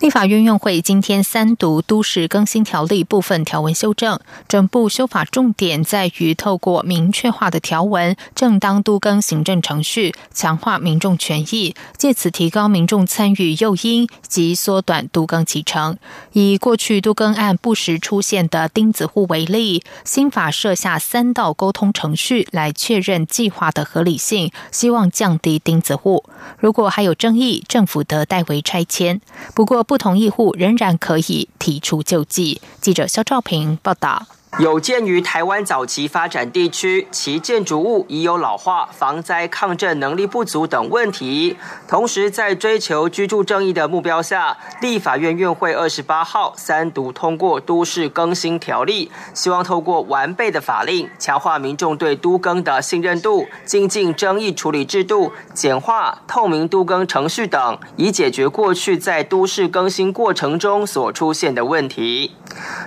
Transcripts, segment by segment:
立法院院会今天三读《都市更新条例》部分条文修正，整部修法重点在于透过明确化的条文，正当都更行政程序，强化民众权益，借此提高民众参与诱因及缩短都更启程。以过去都更案不时出现的钉子户为例，新法设下三道沟通程序来确认计划的合理性，希望降低钉子户。如果还有争议，政府得代为拆迁。不过，不同意户仍然可以提出救济。记者肖兆平报道。有鉴于台湾早期发展地区，其建筑物已有老化、防灾抗震能力不足等问题，同时在追求居住正义的目标下，立法院院会二十八号三读通过都市更新条例，希望透过完备的法令，强化民众对都更的信任度，精进争议处理制度，简化透明都更程序等，以解决过去在都市更新过程中所出现的问题。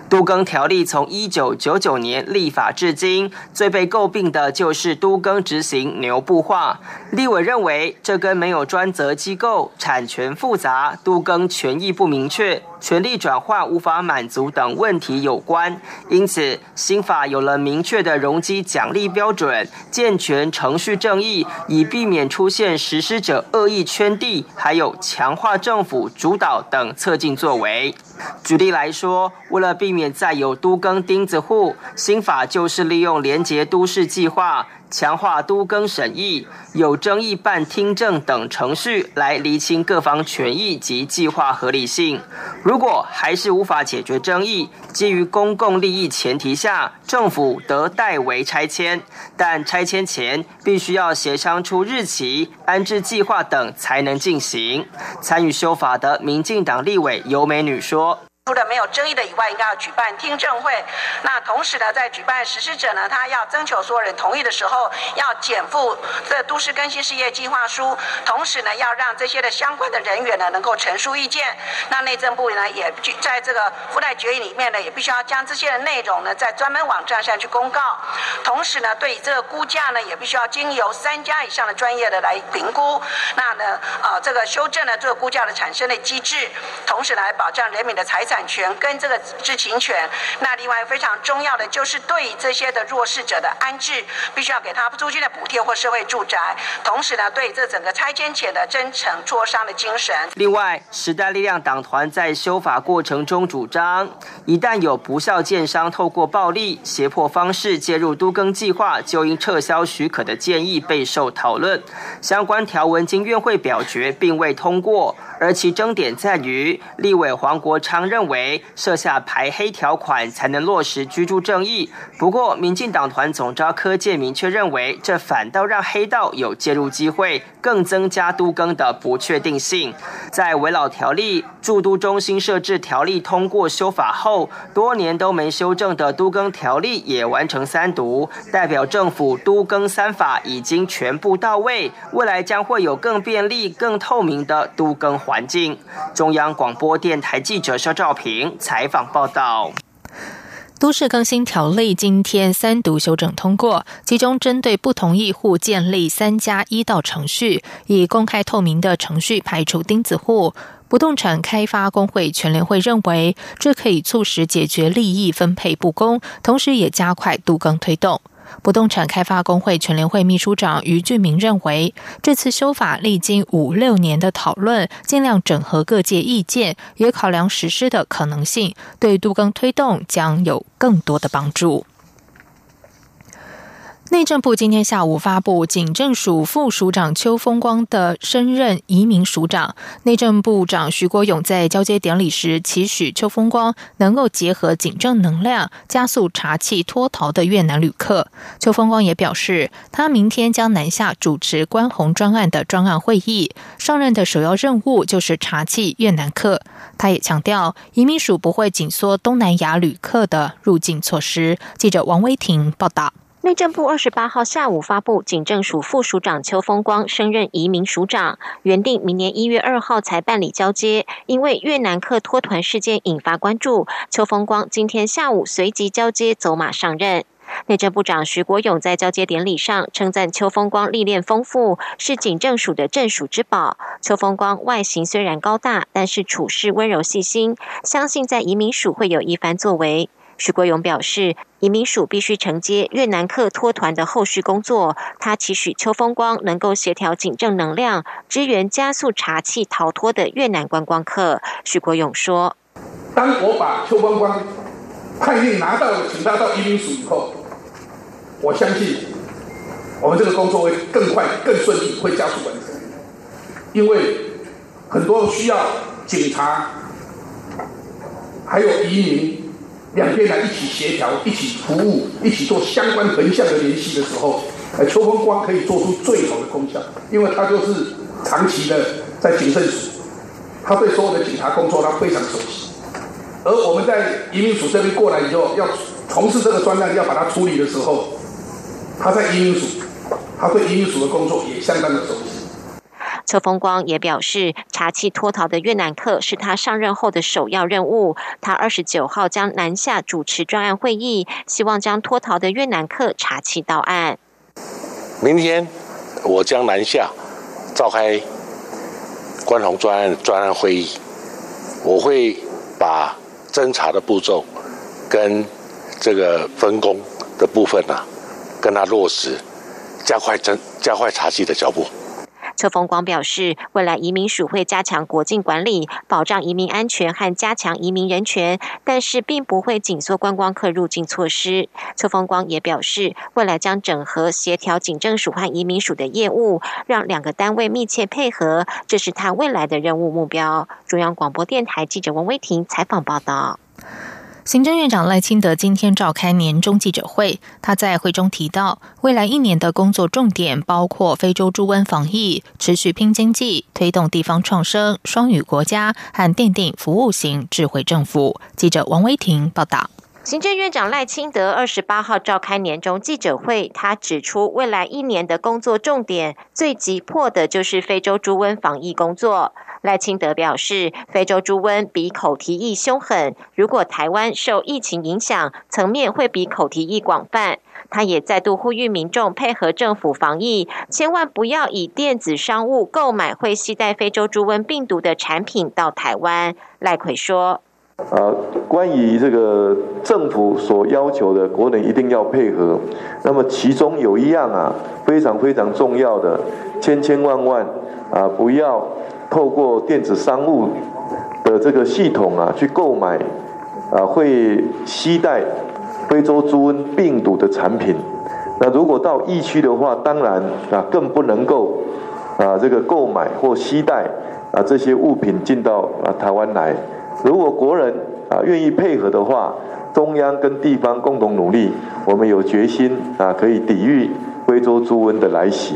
都更条例从一九九九年立法至今，最被诟病的就是都更执行牛步化。立委认为，这跟没有专责机构、产权复杂、都更权益不明确。权力转换无法满足等问题有关，因此新法有了明确的容积奖励标准，健全程序正义，以避免出现实施者恶意圈地，还有强化政府主导等侧进作为。举例来说，为了避免再有都更钉子户，新法就是利用廉洁都市计划。强化都更审议、有争议办听证等程序，来厘清各方权益及计划合理性。如果还是无法解决争议，基于公共利益前提下，政府得代为拆迁，但拆迁前必须要协商出日期、安置计划等才能进行。参与修法的民进党立委尤美女说。除了没有争议的以外，应该要举办听证会。那同时呢，在举办实施者呢，他要征求所有人同意的时候，要减负这都市更新事业计划书。同时呢，要让这些的相关的人员呢，能够陈述意见。那内政部呢，也在这个附带决议里面呢，也必须要将这些的内容呢，在专门网站上去公告。同时呢，对这个估价呢，也必须要经由三家以上的专业的来评估。那呢，呃，这个修正了这个估价的产生的机制，同时来保障人民的财产。产权跟这个知情权，那另外非常重要的就是对这些的弱势者的安置，必须要给他租金的补贴或社会住宅，同时呢，对这整个拆迁前的真诚磋商的精神。另外，时代力量党团在修法过程中主张，一旦有不孝建商透过暴力胁迫方式介入都更计划，就应撤销许可的建议备受讨论。相关条文经院会表决，并未通过。而其争点在于，立委黄国昌认为设下排黑条款才能落实居住正义。不过，民进党团总召柯建明却认为，这反倒让黑道有介入机会，更增加都更的不确定性。在围老条例、驻都中心设置条例通过修法后，多年都没修正的都更条例也完成三读，代表政府都更三法已经全部到位，未来将会有更便利、更透明的都更。环境，中央广播电台记者肖兆平采访报道。都市更新条例今天三读修正通过，其中针对不同意户建立三加一道程序，以公开透明的程序排除钉子户。不动产开发工会全联会认为，这可以促使解决利益分配不公，同时也加快度更推动。不动产开发工会全联会秘书长于俊明认为，这次修法历经五六年的讨论，尽量整合各界意见，也考量实施的可能性，对杜更推动将有更多的帮助。内政部今天下午发布警政署副署长邱风光的升任移民署长。内政部长徐国勇在交接典礼时期许邱风光能够结合警政能量，加速查缉脱逃的越南旅客。邱风光也表示，他明天将南下主持关红专案的专案会议，上任的首要任务就是查缉越南客。他也强调，移民署不会紧缩东南亚旅客的入境措施。记者王威婷报道。内政部二十八号下午发布，警政署副署长邱风光升任移民署长，原定明年一月二号才办理交接，因为越南客脱团事件引发关注，邱风光今天下午随即交接走马上任。内政部长徐国勇在交接典礼上称赞邱风光历练丰富，是警政署的镇署之宝。邱风光外形虽然高大，但是处事温柔细心，相信在移民署会有一番作为。徐国勇表示，移民署必须承接越南客脱团的后续工作。他期许邱风光能够协调警政能量，支援加速查缉逃脱的越南观光客。徐国勇说：“当我把邱风光判令拿到，请他到移民署以后，我相信我们这个工作会更快、更顺利，会加速完成。因为很多需要警察还有移民。”两边来一起协调、一起服务、一起做相关横向的联系的时候，呃，邱风光可以做出最好的功效，因为他就是长期的在警政署，他对所有的警察工作他非常熟悉。而我们在移民署这边过来以后，要从事这个专案，要把它处理的时候，他在移民署，他对移民署的工作也相当的熟悉。邱风光也表示，查缉脱逃的越南客是他上任后的首要任务。他二十九号将南下主持专案会议，希望将脱逃的越南客查缉到案。明天我将南下召开关宏专案专案会议，我会把侦查的步骤跟这个分工的部分呢，跟他落实，加快侦加快查缉的脚步。邱风光表示，未来移民署会加强国境管理，保障移民安全和加强移民人权，但是并不会紧缩观光客入境措施。邱风光也表示，未来将整合协调警政署和移民署的业务，让两个单位密切配合，这是他未来的任务目标。中央广播电台记者王威婷采访报道。行政院长赖清德今天召开年终记者会，他在会中提到，未来一年的工作重点包括非洲猪瘟防疫、持续拼经济、推动地方创生、双语国家和奠定服务型智慧政府。记者王威婷报道。行政院长赖清德二十八号召开年终记者会，他指出，未来一年的工作重点最急迫的就是非洲猪瘟防疫工作。赖清德表示，非洲猪瘟比口蹄疫凶狠，如果台湾受疫情影响，层面会比口蹄疫广泛。他也再度呼吁民众配合政府防疫，千万不要以电子商务购买会携带非洲猪瘟病毒的产品到台湾。赖奎说。啊，关于这个政府所要求的，国人一定要配合。那么其中有一样啊，非常非常重要的，千千万万啊，不要透过电子商务的这个系统啊，去购买啊会携带非洲猪瘟病毒的产品。那如果到疫区的话，当然啊更不能够啊这个购买或携带啊这些物品进到啊台湾来。如果国人啊愿意配合的话，中央跟地方共同努力，我们有决心啊可以抵御非洲猪瘟的来袭。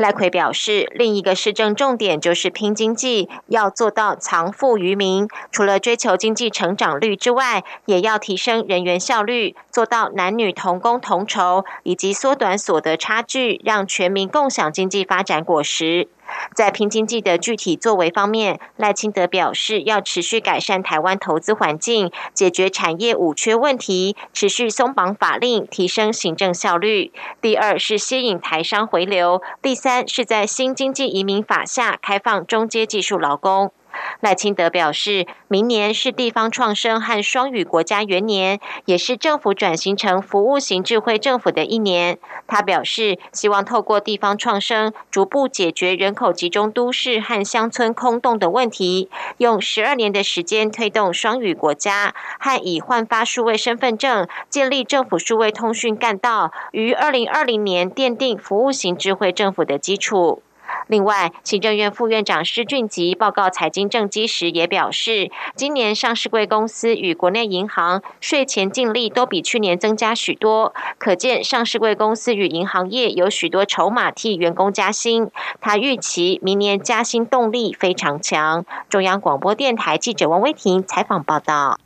赖奎表示，另一个市政重点就是拼经济，要做到藏富于民。除了追求经济成长率之外，也要提升人员效率，做到男女同工同酬，以及缩短所得差距，让全民共享经济发展果实。在拼经济的具体作为方面，赖清德表示，要持续改善台湾投资环境，解决产业五缺问题，持续松绑法令，提升行政效率。第二是吸引台商回流，第三是在新经济移民法下开放中阶技术劳工。赖清德表示，明年是地方创生和双语国家元年，也是政府转型成服务型智慧政府的一年。他表示，希望透过地方创生，逐步解决人口集中都市和乡村空洞的问题，用十二年的时间推动双语国家，和以换发数位身份证、建立政府数位通讯干道，于二零二零年奠定服务型智慧政府的基础。另外，行政院副院长施俊吉报告财经政绩时也表示，今年上市贵公司与国内银行税前净利都比去年增加许多，可见上市贵公司与银行业有许多筹码替员工加薪。他预期明年加薪动力非常强。中央广播电台记者王威婷采访报道。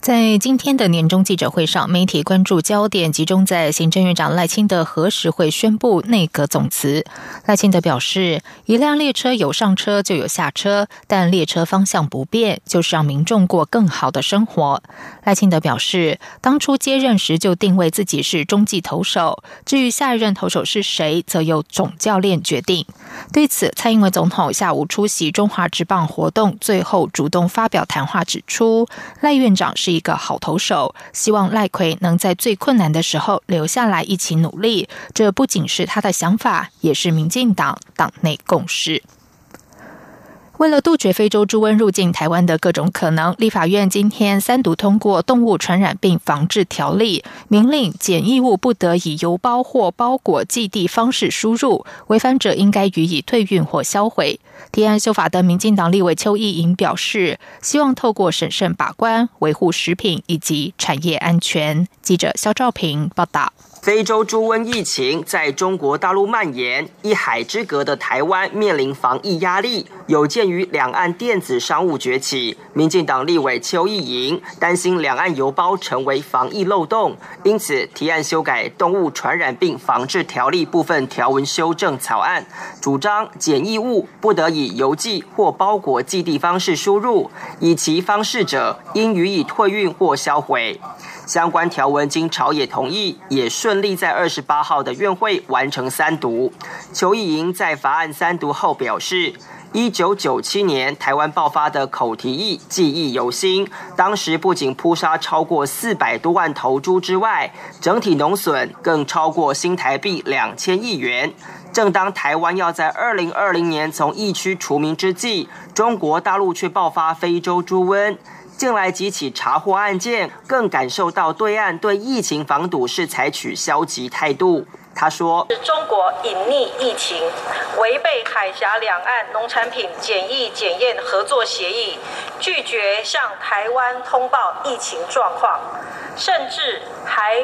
在今天的年终记者会上，媒体关注焦点集中在行政院长赖清德何时会宣布内阁总辞。赖清德表示，一辆列车有上车就有下车，但列车方向不变，就是让民众过更好的生活。赖清德表示，当初接任时就定位自己是中继投手，至于下一任投手是谁，则由总教练决定。对此，蔡英文总统下午出席中华职棒活动，最后主动发表谈话，指出赖院长是。一个好投手，希望赖奎能在最困难的时候留下来一起努力。这不仅是他的想法，也是民进党党内共识。为了杜绝非洲猪瘟入境台湾的各种可能，立法院今天三读通过《动物传染病防治条例》，明令检疫物不得以邮包或包裹寄递方式输入，违反者应该予以退运或销毁。提案修法的民进党立委邱意莹表示，希望透过审慎把关，维护食品以及产业安全。记者肖兆平报道。非洲猪瘟疫情在中国大陆蔓延，一海之隔的台湾面临防疫压力。有鉴于两岸电子商务崛起，民进党立委邱意莹担心两岸邮包成为防疫漏洞，因此提案修改《动物传染病防治条例》部分条文修正草案，主张检疫物不得以邮寄或包裹寄递方式输入，以其方式者应予以退运或销毁。相关条文经朝野同意，也顺利在二十八号的院会完成三读。邱意莹在法案三读后表示，一九九七年台湾爆发的口蹄疫记忆犹新，当时不仅扑杀超过四百多万头猪之外，整体农损更超过新台币两千亿元。正当台湾要在二零二零年从疫区除名之际，中国大陆却爆发非洲猪瘟。近来几起查获案件，更感受到对岸对疫情防堵是采取消极态度。他说：“中国隐匿疫情，违背海峡两岸农产品检疫检验合作协议，拒绝向台湾通报疫情状况，甚至还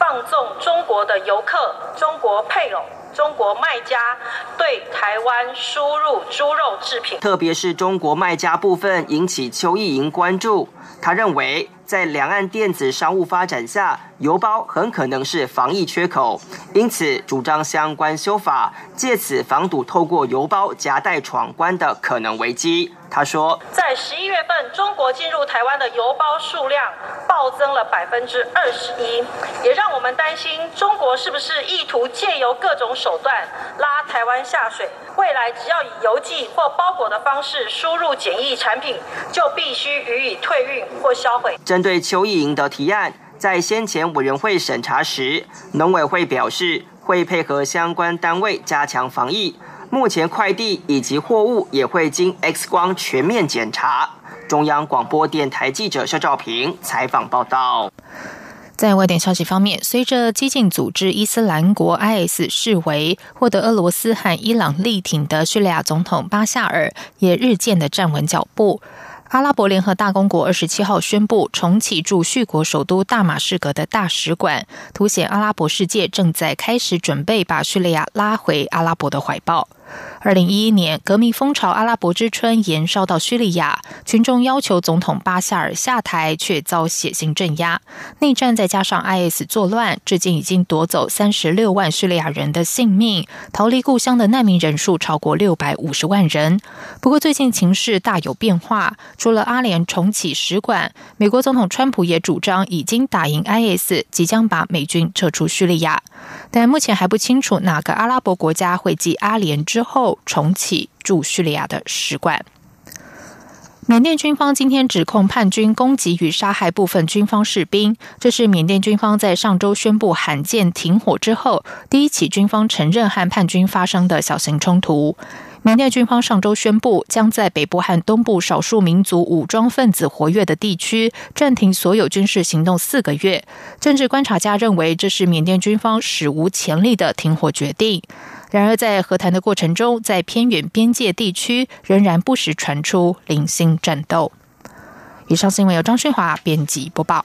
放纵中国的游客、中国配偶。”中国卖家对台湾输入猪肉制品，特别是中国卖家部分引起邱意莹关注。他认为，在两岸电子商务发展下，邮包很可能是防疫缺口，因此主张相关修法，借此防堵透过邮包夹带闯关的可能危机。他说，在十一月份，中国进入台湾的邮包数量暴增了百分之二十一，也让我们担心中国是不是意图借由各种手段拉台湾下水。未来只要以邮寄或包裹的方式输入检疫产品，就必须予以退运或销毁。针对邱意莹的提案，在先前委员会审查时，农委会表示会配合相关单位加强防疫。目前快递以及货物也会经 X 光全面检查。中央广播电台记者肖兆平采访报道。在外电消息方面，随着激进组织伊斯兰国 （IS） 视为获得俄罗斯和伊朗力挺的叙利亚总统巴夏尔也日渐的站稳脚步。阿拉伯联合大公国二十七号宣布重启驻叙国首都大马士革的大使馆，凸显阿拉伯世界正在开始准备把叙利亚拉回阿拉伯的怀抱。二零一一年，革命风潮“阿拉伯之春”延烧到叙利亚，群众要求总统巴夏尔下台，却遭血腥镇压。内战再加上 IS 作乱，至今已经夺走三十六万叙利亚人的性命，逃离故乡的难民人数超过六百五十万人。不过，最近情势大有变化，除了阿联重启使馆，美国总统川普也主张已经打赢 IS，即将把美军撤出叙利亚。但目前还不清楚哪个阿拉伯国家会继阿联之之后重启驻叙利亚的使馆。缅甸军方今天指控叛军攻击与杀害部分军方士兵，这是缅甸军方在上周宣布罕见停火之后第一起军方承认和叛军发生的小型冲突。缅甸军方上周宣布，将在北部和东部少数民族武装分子活跃的地区暂停所有军事行动四个月。政治观察家认为，这是缅甸军方史无前例的停火决定。然而，在和谈的过程中，在偏远边界地区仍然不时传出零星战斗。以上新闻由张旭华编辑播报。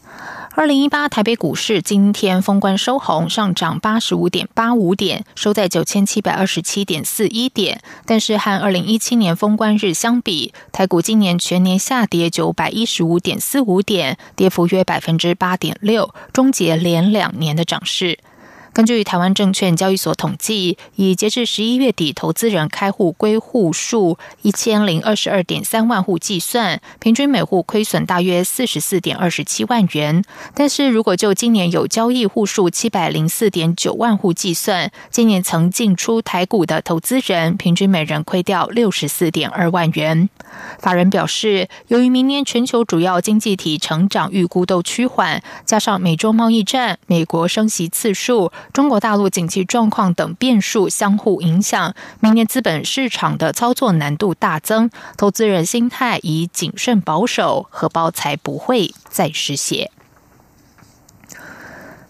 二零一八台北股市今天封关收红，上涨八十五点八五点，收在九千七百二十七点四一点。但是和二零一七年封关日相比，台股今年全年下跌九百一十五点四五点，跌幅约百分之八点六，终结连两年的涨势。根据台湾证券交易所统计，以截至十一月底投资人开户归户数一千零二十二点三万户计算，平均每户亏损大约四十四点二十七万元。但是如果就今年有交易户数七百零四点九万户计算，今年曾进出台股的投资人平均每人亏掉六十四点二万元。法人表示，由于明年全球主要经济体成长预估都趋缓，加上美洲贸易战、美国升息次数。中国大陆经济状况等变数相互影响，明年资本市场的操作难度大增，投资人心态已谨慎保守，荷包才不会再失血。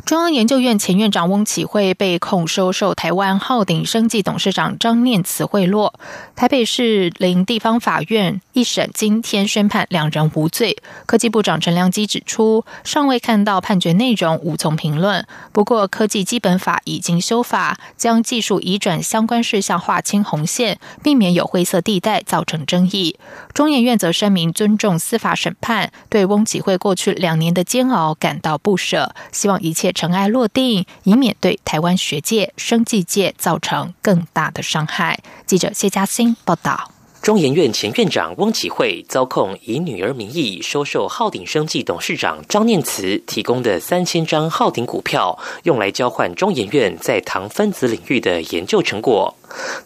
中央研究院前院长翁启惠被控收受台湾浩鼎生技董事长张念慈贿赂，台北市林地方法院一审今天宣判两人无罪。科技部长陈良基指出，尚未看到判决内容，无从评论。不过，科技基本法已经修法，将技术移转相关事项划清红线，避免有灰色地带造成争议。中研院则声明尊重司法审判，对翁启惠过去两年的煎熬感到不舍，希望一切。尘埃落定，以免对台湾学界、生技界造成更大的伤害。记者谢嘉欣报道。中研院前院长翁启惠遭控以女儿名义收受浩鼎生技董事长张念慈提供的三千张浩鼎股票，用来交换中研院在糖分子领域的研究成果。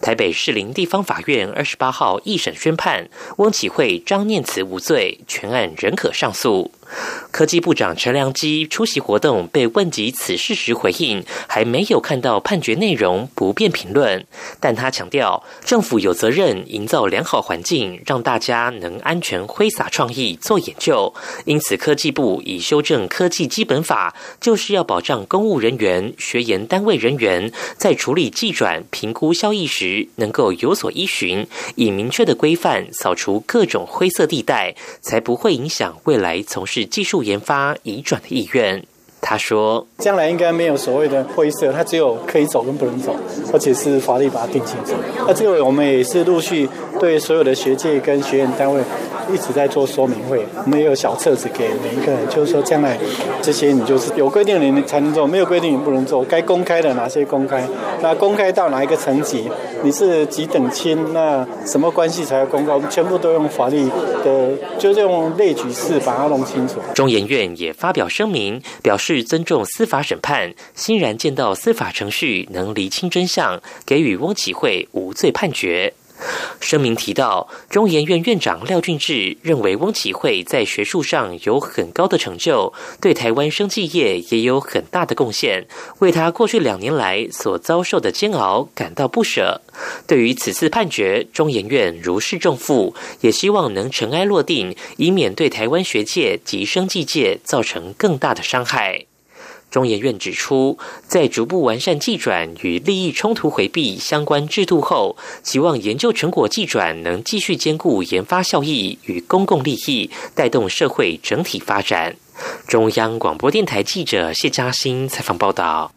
台北市林地方法院二十八号一审宣判，翁启惠、张念慈无罪，全案仍可上诉。科技部长陈良基出席活动，被问及此事时回应，还没有看到判决内容，不便评论。但他强调，政府有责任营造良好环境，让大家能安全挥洒创意做研究。因此，科技部已修正科技基本法，就是要保障公务人员、学研单位人员在处理技转、评估效益历时，能够有所依循，以明确的规范扫除各种灰色地带，才不会影响未来从事。技术研发移转的意愿。他说：“将来应该没有所谓的灰色，它只有可以走跟不能走，而且是法律把它定清楚。那这个我们也是陆续对所有的学界跟学院单位一直在做说明会。我们也有小册子给每一个人，就是说将来这些你就是有规定的你才能做，没有规定你不能做。该公开的哪些公开？那公开到哪一个层级？你是几等亲？那什么关系才要公告？我们全部都用法律的，就是用列举式把它弄清楚。”中研院也发表声明表示。尊重司法审判，欣然见到司法程序能厘清真相，给予翁启惠无罪判决。声明提到，中研院院长廖俊志认为翁启惠在学术上有很高的成就，对台湾生技业也有很大的贡献，为他过去两年来所遭受的煎熬感到不舍。对于此次判决，中研院如释重负，也希望能尘埃落定，以免对台湾学界及生技界造成更大的伤害。中研院指出，在逐步完善技转与利益冲突回避相关制度后，期望研究成果技转能继续兼顾研发效益与公共利益，带动社会整体发展。中央广播电台记者谢嘉欣采访报道。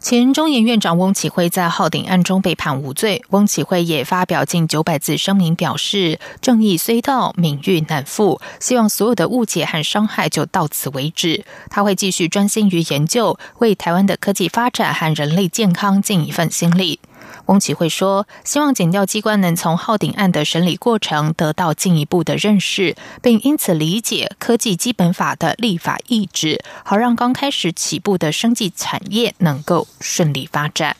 前中研院长翁启辉在浩鼎案中被判无罪。翁启辉也发表近九百字声明，表示正义虽到，名誉难复，希望所有的误解和伤害就到此为止。他会继续专心于研究，为台湾的科技发展和人类健康尽一份心力。翁启惠说：“希望检调机关能从浩鼎案的审理过程得到进一步的认识，并因此理解科技基本法的立法意志，好让刚开始起步的生技产业能够顺利发展。”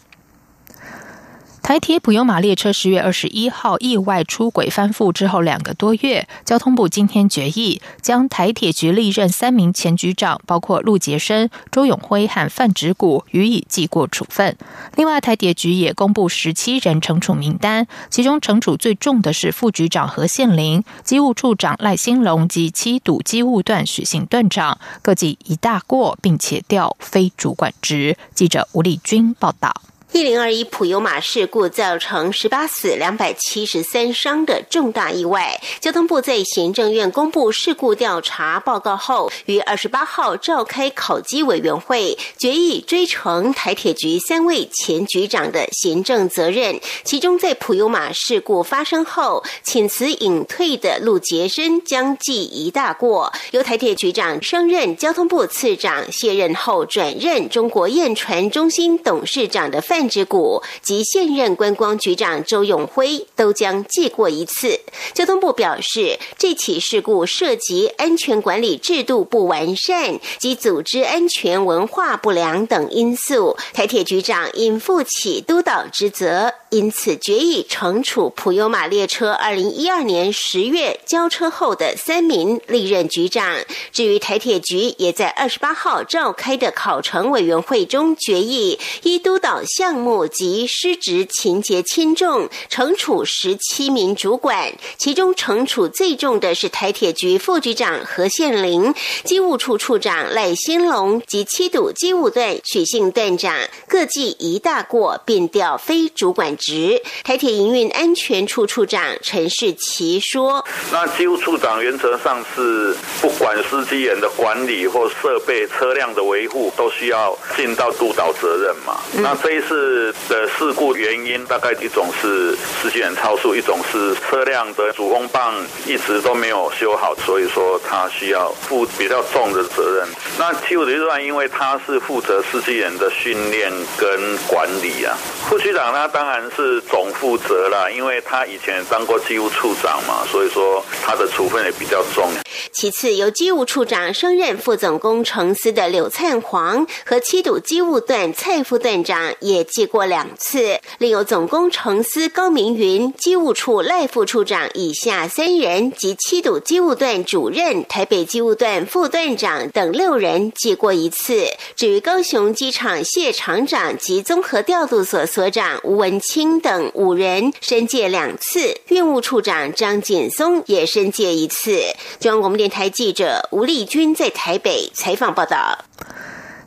台铁普悠马列车十月二十一号意外出轨翻覆之后两个多月，交通部今天决议将台铁局历任三名前局长，包括陆杰生、周永辉和范植谷予以记过处分。另外，台铁局也公布十七人惩处名单，其中惩处最重的是副局长何宪林、机务处长赖兴龙及七堵机务段许姓段长，各记一大过，并且调非主管职。记者吴丽君报道。一零二一普悠马事故造成十八死两百七十三伤的重大意外，交通部在行政院公布事故调查报告后，于二十八号召开考绩委员会，决议追承台铁局三位前局长的行政责任。其中，在普悠马事故发生后请辞隐退的陆杰生将记一大过，由台铁局长升任交通部次长，卸任后转任中国验船中心董事长的范。之谷及现任观光局长周永辉都将记过一次。交通部表示，这起事故涉及安全管理制度不完善及组织安全文化不良等因素，台铁局长应负起督导职责，因此决议惩处普悠马列车二零一二年十月交车后的三名历任局长。至于台铁局，也在二十八号召开的考成委员会中决议，依督导项。目及失职情节轻重，惩处十七名主管，其中惩处最重的是台铁局副局长何宪林、机务处处长赖新龙及七堵机务段许姓段长，各记一大过，并调非主管职。台铁营运安全处处长陈世奇说：“那机务处长原则上是不管司机员的管理或设备、车辆的维护，都需要尽到督导责任嘛。那这一次。”的事故原因大概一种是司机员超速，一种是车辆的主风棒一直都没有修好，所以说他需要负比较重的责任。那七五局长因为他是负责司机员的训练跟管理啊，副区长他当然是总负责了，因为他以前当过机务处长嘛，所以说他的处分也比较重。其次，由机务处长升任副总工程司的柳灿煌和七堵机务段蔡副段长也。记过两次，另有总工程司高明云、机务处赖副处长以下三人及七堵机务段主任、台北机务段副段长等六人记过一次。至于高雄机场谢厂长及综合调度所所长吴文清等五人，申诫两次。运务处长张锦松也申诫一次。中央广播电台记者吴丽君在台北采访报道。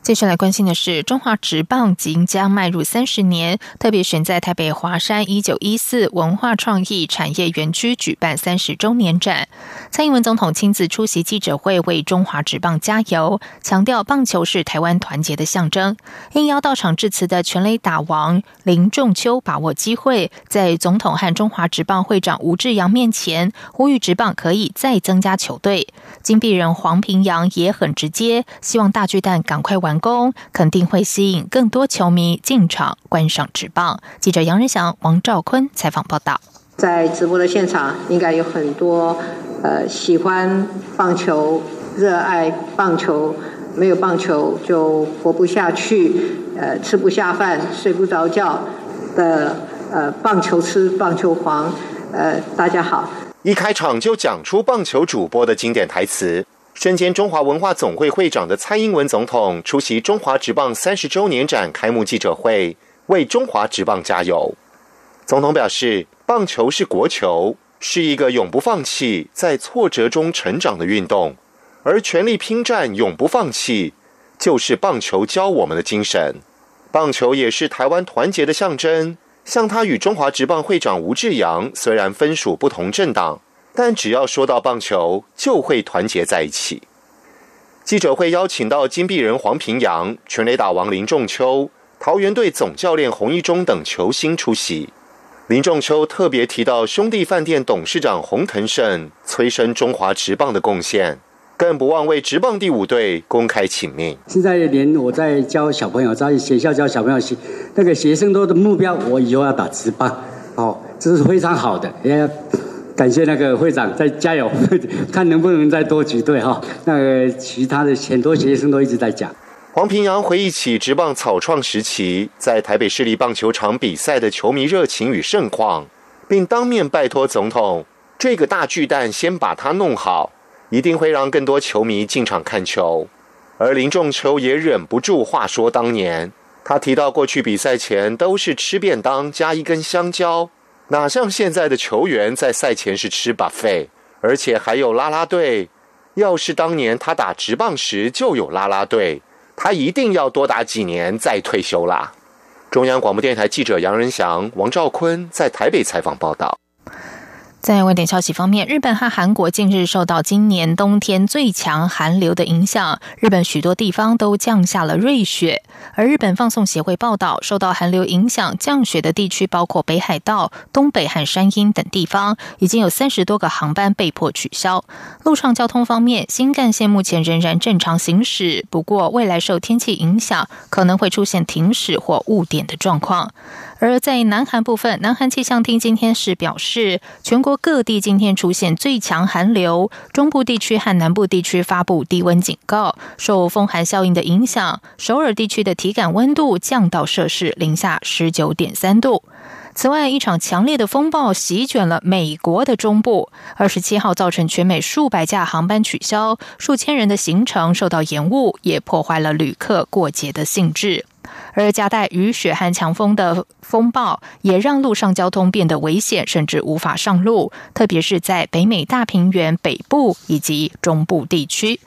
接下来关心的是，中华职棒即将迈入三十年，特别选在台北华山一九一四文化创意产业园区举办三十周年展。蔡英文总统亲自出席记者会，为中华职棒加油，强调棒球是台湾团结的象征。应邀到场致辞的全垒打王林仲秋把握机会，在总统和中华职棒会长吴志阳面前呼吁职棒可以再增加球队。金币人黄平阳也很直接，希望大巨蛋赶快完。成功肯定会吸引更多球迷进场观赏直棒。记者杨仁祥、王兆坤采访报道。在直播的现场，应该有很多呃喜欢棒球、热爱棒球、没有棒球就活不下去、呃吃不下饭、睡不着觉的呃棒球痴、棒球狂。呃，大家好。一开场就讲出棒球主播的经典台词。身兼中华文化总会会长的蔡英文总统出席中华职棒三十周年展开幕记者会，为中华职棒加油。总统表示，棒球是国球，是一个永不放弃、在挫折中成长的运动，而全力拼战、永不放弃，就是棒球教我们的精神。棒球也是台湾团结的象征。像他与中华职棒会长吴志阳，虽然分属不同政党。但只要说到棒球，就会团结在一起。记者会邀请到金币人黄平阳、全垒打王林仲秋、桃园队总教练洪一中等球星出席。林仲秋特别提到兄弟饭店董事长洪腾胜催生中华职棒的贡献，更不忘为职棒第五队公开请命。现在连我在教小朋友，在学校教小朋友，那个学生都的目标，我以后要打职棒。哦，这是非常好的，也。感谢那个会长，再加油，看能不能再多举队哈。那个其他的很多学生都一直在讲。黄平阳回忆起职棒草创时期在台北市立棒球场比赛的球迷热情与盛况，并当面拜托总统：“这个大巨蛋先把它弄好，一定会让更多球迷进场看球。”而林仲秋也忍不住话说当年，他提到过去比赛前都是吃便当加一根香蕉，哪像现在的球员在赛前是吃 buffet，而且还有啦啦队。要是当年他打直棒时就有啦啦队。他一定要多打几年再退休啦！中央广播电台记者杨仁祥、王兆坤在台北采访报道。在外电消息方面，日本和韩国近日受到今年冬天最强寒流的影响，日本许多地方都降下了瑞雪。而日本放送协会报道，受到寒流影响降雪的地区包括北海道、东北和山阴等地方，已经有三十多个航班被迫取消。陆上交通方面，新干线目前仍然正常行驶，不过未来受天气影响，可能会出现停驶或误点的状况。而在南韩部分，南韩气象厅今天是表示，全国各地今天出现最强寒流，中部地区和南部地区发布低温警告。受风寒效应的影响，首尔地区的体感温度降到摄氏零下十九点三度。此外，一场强烈的风暴席卷了美国的中部，二十七号造成全美数百架航班取消，数千人的行程受到延误，也破坏了旅客过节的兴致。而夹带雨雪和强风的风暴，也让路上交通变得危险，甚至无法上路，特别是在北美大平原北部以及中部地区。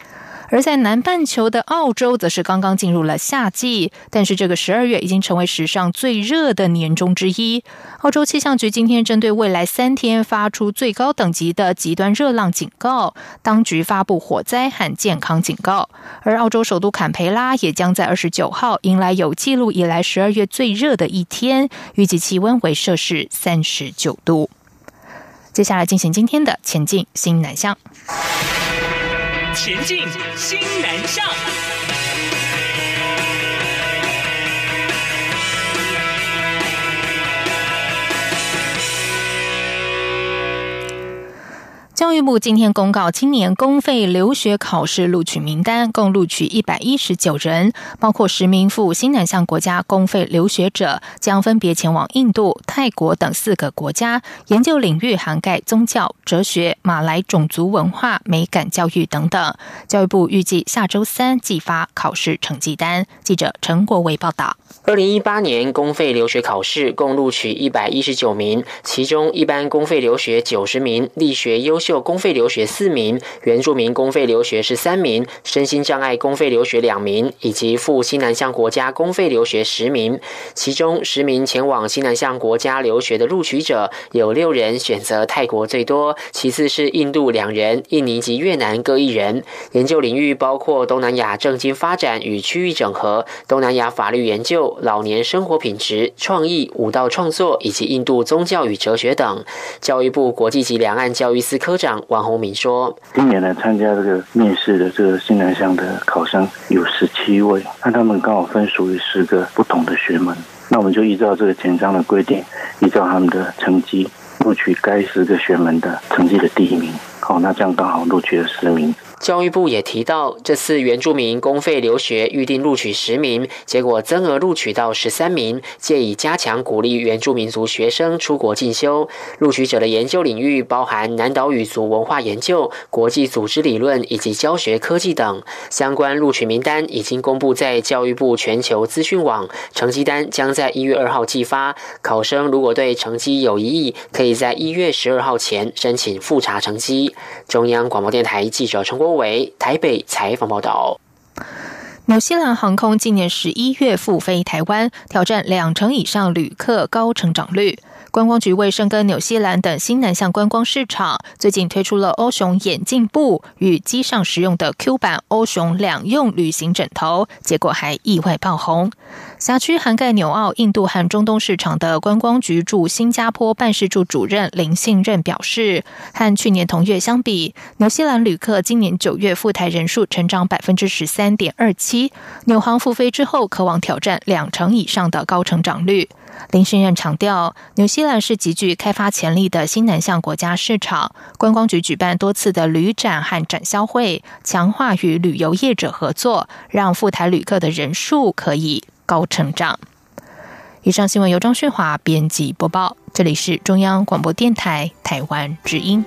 而在南半球的澳洲，则是刚刚进入了夏季，但是这个十二月已经成为史上最热的年中之一。澳洲气象局今天针对未来三天发出最高等级的极端热浪警告，当局发布火灾和健康警告。而澳洲首都坎培拉也将在二十九号迎来有记录以来十二月最热的一天，预计气温为摄氏三十九度。接下来进行今天的前进新南向。前进，新南向。教育部今天公告，今年公费留学考试录取名单，共录取一百一十九人，包括十名赴新南向国家公费留学者，将分别前往印度、泰国等四个国家，研究领域涵盖宗教、哲学、马来种族文化、美感教育等等。教育部预计下周三寄发考试成绩单。记者陈国伟报道。二零一八年公费留学考试共录取一百一十九名，其中一般公费留学九十名，力学优秀公费留学四名，原住民公费留学是三名，身心障碍公费留学两名，以及赴西南向国家公费留学十名。其中十名前往西南向国家留学的录取者，有六人选择泰国最多，其次是印度两人，印尼及越南各一人。研究领域包括东南亚政经发展与区域整合、东南亚法律研究。老年生活品质、创意、舞蹈创作以及印度宗教与哲学等。教育部国际级两岸教育司科长王宏明说：“今年来参加这个面试的这个新南向的考生有十七位，那他们刚好分属于十个不同的学门。那我们就依照这个简章的规定，依照他们的成绩录取该十个学门的成绩的第一名。好，那这样刚好录取了十名。”教育部也提到，这次原住民公费留学预定录取十名，结果增额录取到十三名，借以加强鼓励原住民族学生出国进修。录取者的研究领域包含南岛语族文化研究、国际组织理论以及教学科技等。相关录取名单已经公布在教育部全球资讯网，成绩单将在一月二号寄发。考生如果对成绩有异议，可以在一月十二号前申请复查成绩。中央广播电台记者陈国。伟台北采访报道。纽西兰航空今年十一月复飞台湾，挑战两成以上旅客高成长率。观光局为深耕纽西兰等新南向观光市场，最近推出了欧熊眼镜布与机上使用的 Q 版欧熊两用旅行枕头，结果还意外爆红。辖区涵盖纽澳、印度和中东市场的观光局驻新加坡办事处主任林信任表示，和去年同月相比，纽西兰旅客今年九月赴台人数成长百分之十三点二七，纽航复飞之后，渴望挑战两成以上的高成长率。林信任强调，纽西兰是极具开发潜力的新南向国家市场。观光局举办多次的旅展和展销会，强化与旅游业者合作，让赴台旅客的人数可以高成长。以上新闻由张旭华编辑播报，这里是中央广播电台台湾之音。